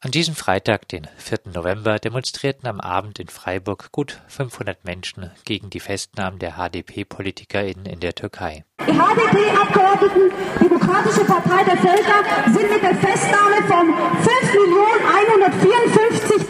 An diesem Freitag, den 4. November, demonstrierten am Abend in Freiburg gut 500 Menschen gegen die Festnahmen der HDP-PolitikerInnen in der Türkei. Die HDP-Abgeordneten, Demokratische Partei der Völker, sind mit der Festnahme von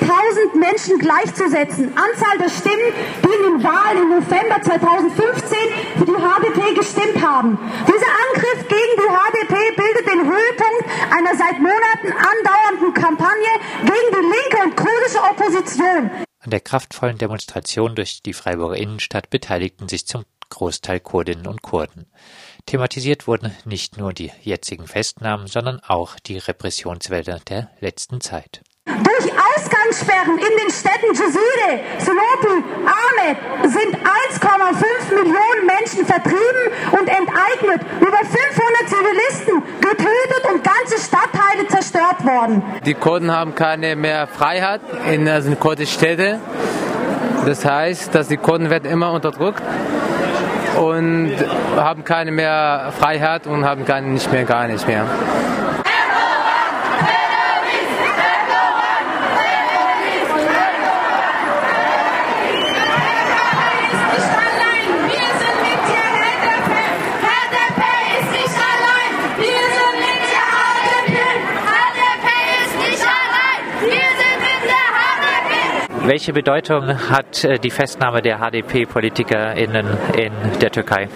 5.154.000 Menschen gleichzusetzen. Anzahl der Stimmen, die in den Wahlen im November 2015 für die HDP gestimmt haben. Dieser Angriff gegen die HDP bildet den Höhepunkt einer seit Monaten andauernden Kampagne Kampagne gegen die linke und kurdische Opposition. An der kraftvollen Demonstration durch die Freiburger Innenstadt beteiligten sich zum Großteil Kurdinnen und Kurden. Thematisiert wurden nicht nur die jetzigen Festnahmen, sondern auch die Repressionswälder der letzten Zeit. Durch Ausgangssperren in den Städten Jazire, Sinopi, Ahmed sind 1,5 Millionen Menschen vertrieben und enteignet, über 500 Zivilisten getötet und ganze Stadtteile zerstört worden. Die Kurden haben keine mehr Freiheit in also kurdischen Städten. Das heißt, dass die Kurden werden immer unterdrückt und haben keine mehr Freiheit und haben keine, nicht mehr gar nicht mehr. Welche Bedeutung hat äh, die Festnahme der HDP-PolitikerInnen in der Türkei?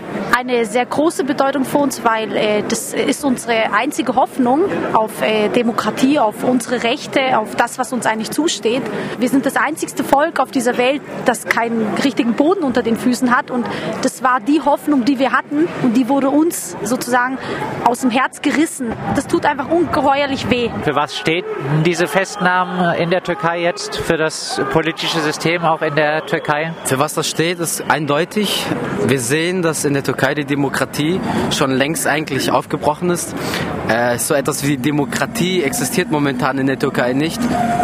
Eine sehr große Bedeutung für uns, weil äh, das ist unsere einzige Hoffnung auf äh, Demokratie, auf unsere Rechte, auf das, was uns eigentlich zusteht. Wir sind das einzigste Volk auf dieser Welt, das keinen richtigen Boden unter den Füßen hat. Und das war die Hoffnung, die wir hatten. Und die wurde uns sozusagen aus dem Herz gerissen. Das tut einfach ungeheuerlich weh. Für was steht diese Festnahme in der Türkei jetzt? Für das politische politische System auch in der Türkei? Für was das steht, ist eindeutig. Wir sehen, dass in der Türkei die Demokratie schon längst eigentlich aufgebrochen ist. Äh, so etwas wie Demokratie existiert momentan in der Türkei nicht.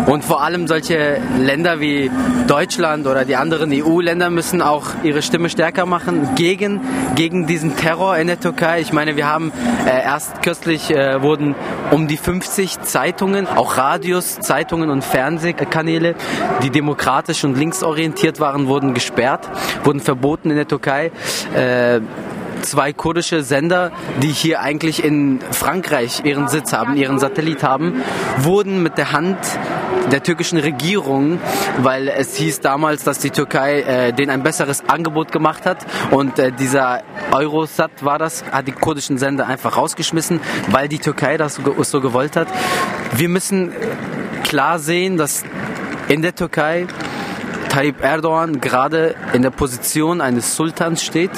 Und vor allem solche Länder wie Deutschland oder die anderen EU-Länder müssen auch ihre Stimme stärker machen gegen, gegen diesen Terror in der Türkei. Ich meine, wir haben äh, erst kürzlich äh, wurden um die 50 Zeitungen, auch Radios, Zeitungen und Fernsehkanäle, die demokratisch und linksorientiert waren, wurden gesperrt, wurden verboten in der Türkei. Äh, zwei kurdische Sender, die hier eigentlich in Frankreich ihren Sitz haben, ihren Satellit haben, wurden mit der Hand der türkischen Regierung, weil es hieß damals, dass die Türkei äh, denen ein besseres Angebot gemacht hat und äh, dieser Eurosat war das, hat die kurdischen Sender einfach rausgeschmissen, weil die Türkei das so, so gewollt hat. Wir müssen klar sehen, dass in der Türkei Tayyip Erdogan gerade in der Position eines Sultans steht.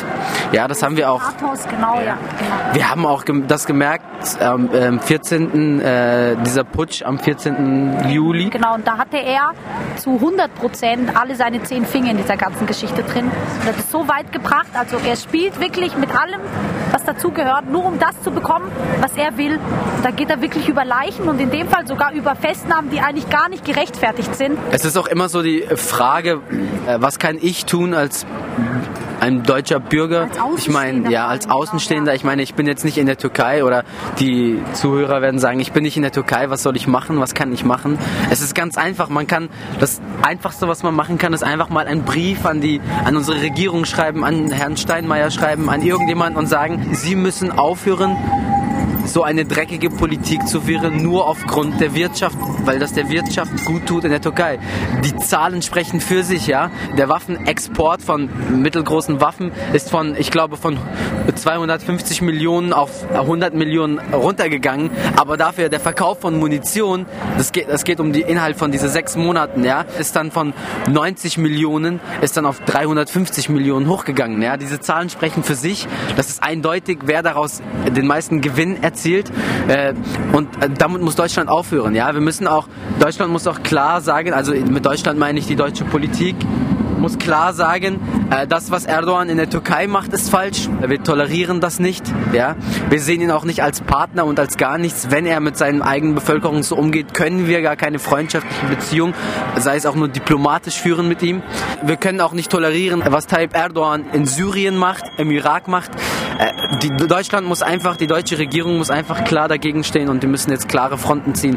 Ja, das haben wir auch. Genau, ja. Genau. Wir haben auch das gemerkt am ähm, 14. Äh, dieser Putsch am 14. Juli. Genau, und da hatte er zu 100 Prozent alle seine zehn Finger in dieser ganzen Geschichte drin. Er hat es so weit gebracht. Also er spielt wirklich mit allem, was dazugehört, nur um das zu bekommen, was er will. Da geht er wirklich über Leichen und in dem Fall sogar über Festnahmen, die eigentlich gar nicht gerechtfertigt sind. Es ist auch immer so die Frage, Frage, äh, was kann ich tun als ein deutscher Bürger. Ich meine, ja, als Außenstehender. Ich meine, ich bin jetzt nicht in der Türkei oder die Zuhörer werden sagen, ich bin nicht in der Türkei. Was soll ich machen? Was kann ich machen? Es ist ganz einfach. Man kann das einfachste, was man machen kann, ist einfach mal einen Brief an die, an unsere Regierung schreiben, an Herrn Steinmeier schreiben, an irgendjemanden und sagen, Sie müssen aufhören, so eine dreckige Politik zu führen, nur aufgrund der Wirtschaft, weil das der Wirtschaft gut tut in der Türkei. Die Zahlen sprechen für sich, ja. Der Waffenexport von mittelgroßen Waffen ist von, ich glaube, von 250 Millionen auf 100 Millionen runtergegangen, aber dafür der Verkauf von Munition, das geht, das geht um die Inhalt von diesen sechs Monaten, ja, ist dann von 90 Millionen, ist dann auf 350 Millionen hochgegangen, ja. Diese Zahlen sprechen für sich. Das ist eindeutig, wer daraus den meisten Gewinn erzielt erzielt. Äh, und äh, damit muss Deutschland aufhören. Ja, wir müssen auch, Deutschland muss auch klar sagen, also mit Deutschland meine ich die deutsche Politik, muss klar sagen, äh, das, was Erdogan in der Türkei macht, ist falsch. Wir tolerieren das nicht. Ja? Wir sehen ihn auch nicht als Partner und als gar nichts. Wenn er mit seinen eigenen Bevölkerung so umgeht, können wir gar keine freundschaftliche Beziehung, sei es auch nur diplomatisch führen mit ihm. Wir können auch nicht tolerieren, was Tayyip Erdogan in Syrien macht, im Irak macht. Äh, die, Deutschland muss einfach, die deutsche Regierung muss einfach klar dagegen stehen und die müssen jetzt klare Fronten ziehen,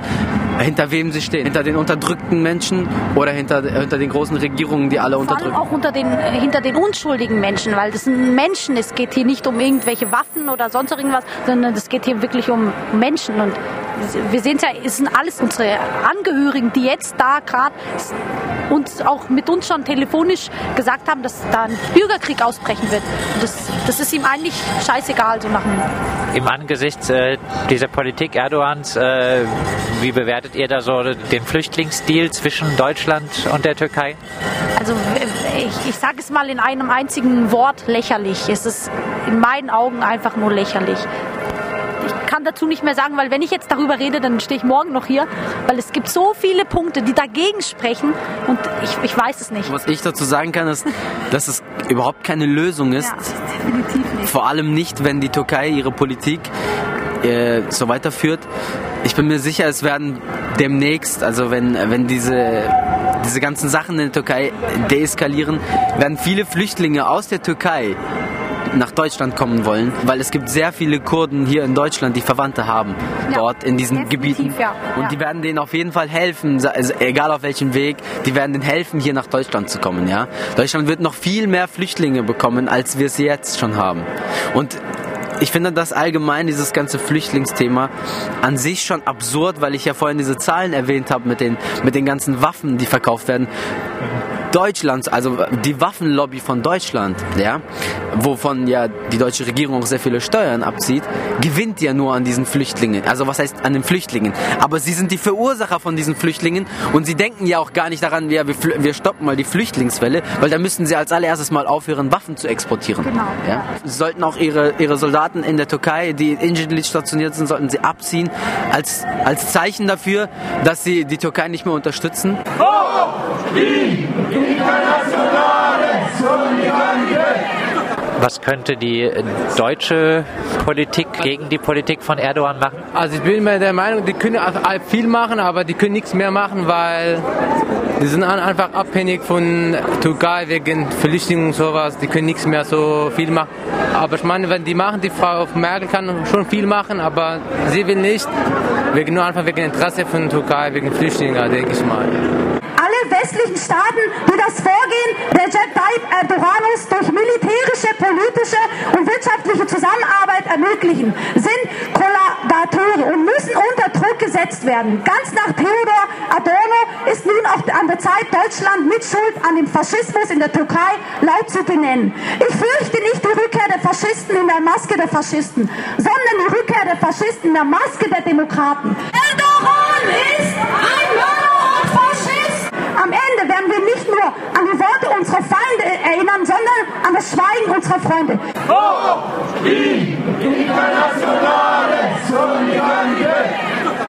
hinter wem sie stehen. Hinter den unterdrückten Menschen oder hinter, hinter den großen Regierungen, die alle unterdrücken. Vor allem auch unter den, hinter den unschuldigen Menschen, weil das sind Menschen. Es geht hier nicht um irgendwelche Waffen oder sonst irgendwas, sondern es geht hier wirklich um Menschen. Und wir sehen es ja, es sind alles unsere Angehörigen, die jetzt da gerade uns auch mit uns schon telefonisch gesagt haben, dass da ein Bürgerkrieg ausbrechen wird. Das, das ist ihm eigentlich scheißegal, so nach dem Im Angesicht äh, dieser Politik Erdogans, äh, wie bewertet ihr da so den Flüchtlingsdeal zwischen Deutschland und der Türkei? Also ich, ich sage es mal in einem einzigen Wort, lächerlich. Es ist in meinen Augen einfach nur lächerlich kann dazu nicht mehr sagen, weil wenn ich jetzt darüber rede, dann stehe ich morgen noch hier, weil es gibt so viele Punkte, die dagegen sprechen und ich, ich weiß es nicht. Was ich dazu sagen kann, ist, dass es überhaupt keine Lösung ist. Ja, definitiv nicht. Vor allem nicht, wenn die Türkei ihre Politik äh, so weiterführt. Ich bin mir sicher, es werden demnächst, also wenn, wenn diese, diese ganzen Sachen in der Türkei deeskalieren, werden viele Flüchtlinge aus der Türkei nach Deutschland kommen wollen, weil es gibt sehr viele Kurden hier in Deutschland, die Verwandte haben ja, dort in diesen Gebieten. Ja. Und ja. die werden denen auf jeden Fall helfen, also egal auf welchem Weg, die werden denen helfen, hier nach Deutschland zu kommen. Ja? Deutschland wird noch viel mehr Flüchtlinge bekommen, als wir es jetzt schon haben. Und ich finde das allgemein, dieses ganze Flüchtlingsthema an sich schon absurd, weil ich ja vorhin diese Zahlen erwähnt habe mit den, mit den ganzen Waffen, die verkauft werden. Deutschlands, also die Waffenlobby von Deutschland, ja, wovon ja die deutsche Regierung auch sehr viele Steuern abzieht, gewinnt ja nur an diesen Flüchtlingen. Also was heißt an den Flüchtlingen? Aber sie sind die Verursacher von diesen Flüchtlingen und sie denken ja auch gar nicht daran, ja, wir, wir stoppen mal die Flüchtlingswelle, weil da müssten sie als allererstes mal aufhören, Waffen zu exportieren. Genau. Ja? Sie sollten auch ihre, ihre Soldaten in der Türkei, die in Injili stationiert sind, sollten sie abziehen, als, als Zeichen dafür, dass sie die Türkei nicht mehr unterstützen. Oh, was könnte die deutsche Politik gegen die Politik von Erdogan machen? Also ich bin mir der Meinung, die können viel machen, aber die können nichts mehr machen, weil die sind einfach abhängig von Türkei wegen Flüchtlingen und sowas. Die können nichts mehr so viel machen. Aber ich meine, wenn die machen, die Frau Merkel kann schon viel machen, aber sie will nicht. Wegen, nur einfach wegen Interesse von Türkei, wegen Flüchtlingen, denke ich mal westlichen Staaten, die das Vorgehen Recep Tayyip Erdoganis durch militärische, politische und wirtschaftliche Zusammenarbeit ermöglichen, sind Kollaborateure und müssen unter Druck gesetzt werden. Ganz nach Theodor Adorno ist nun auch an der Zeit, Deutschland mit Schuld an dem Faschismus in der Türkei laut zu benennen. Ich fürchte nicht die Rückkehr der Faschisten in der Maske der Faschisten, sondern die Rückkehr der Faschisten in der Maske der Demokraten. Erdogan ist ein wenn wir nicht nur an die Worte unserer Feinde erinnern, sondern an das Schweigen unserer Freunde. Hoch die internationale Solidarität!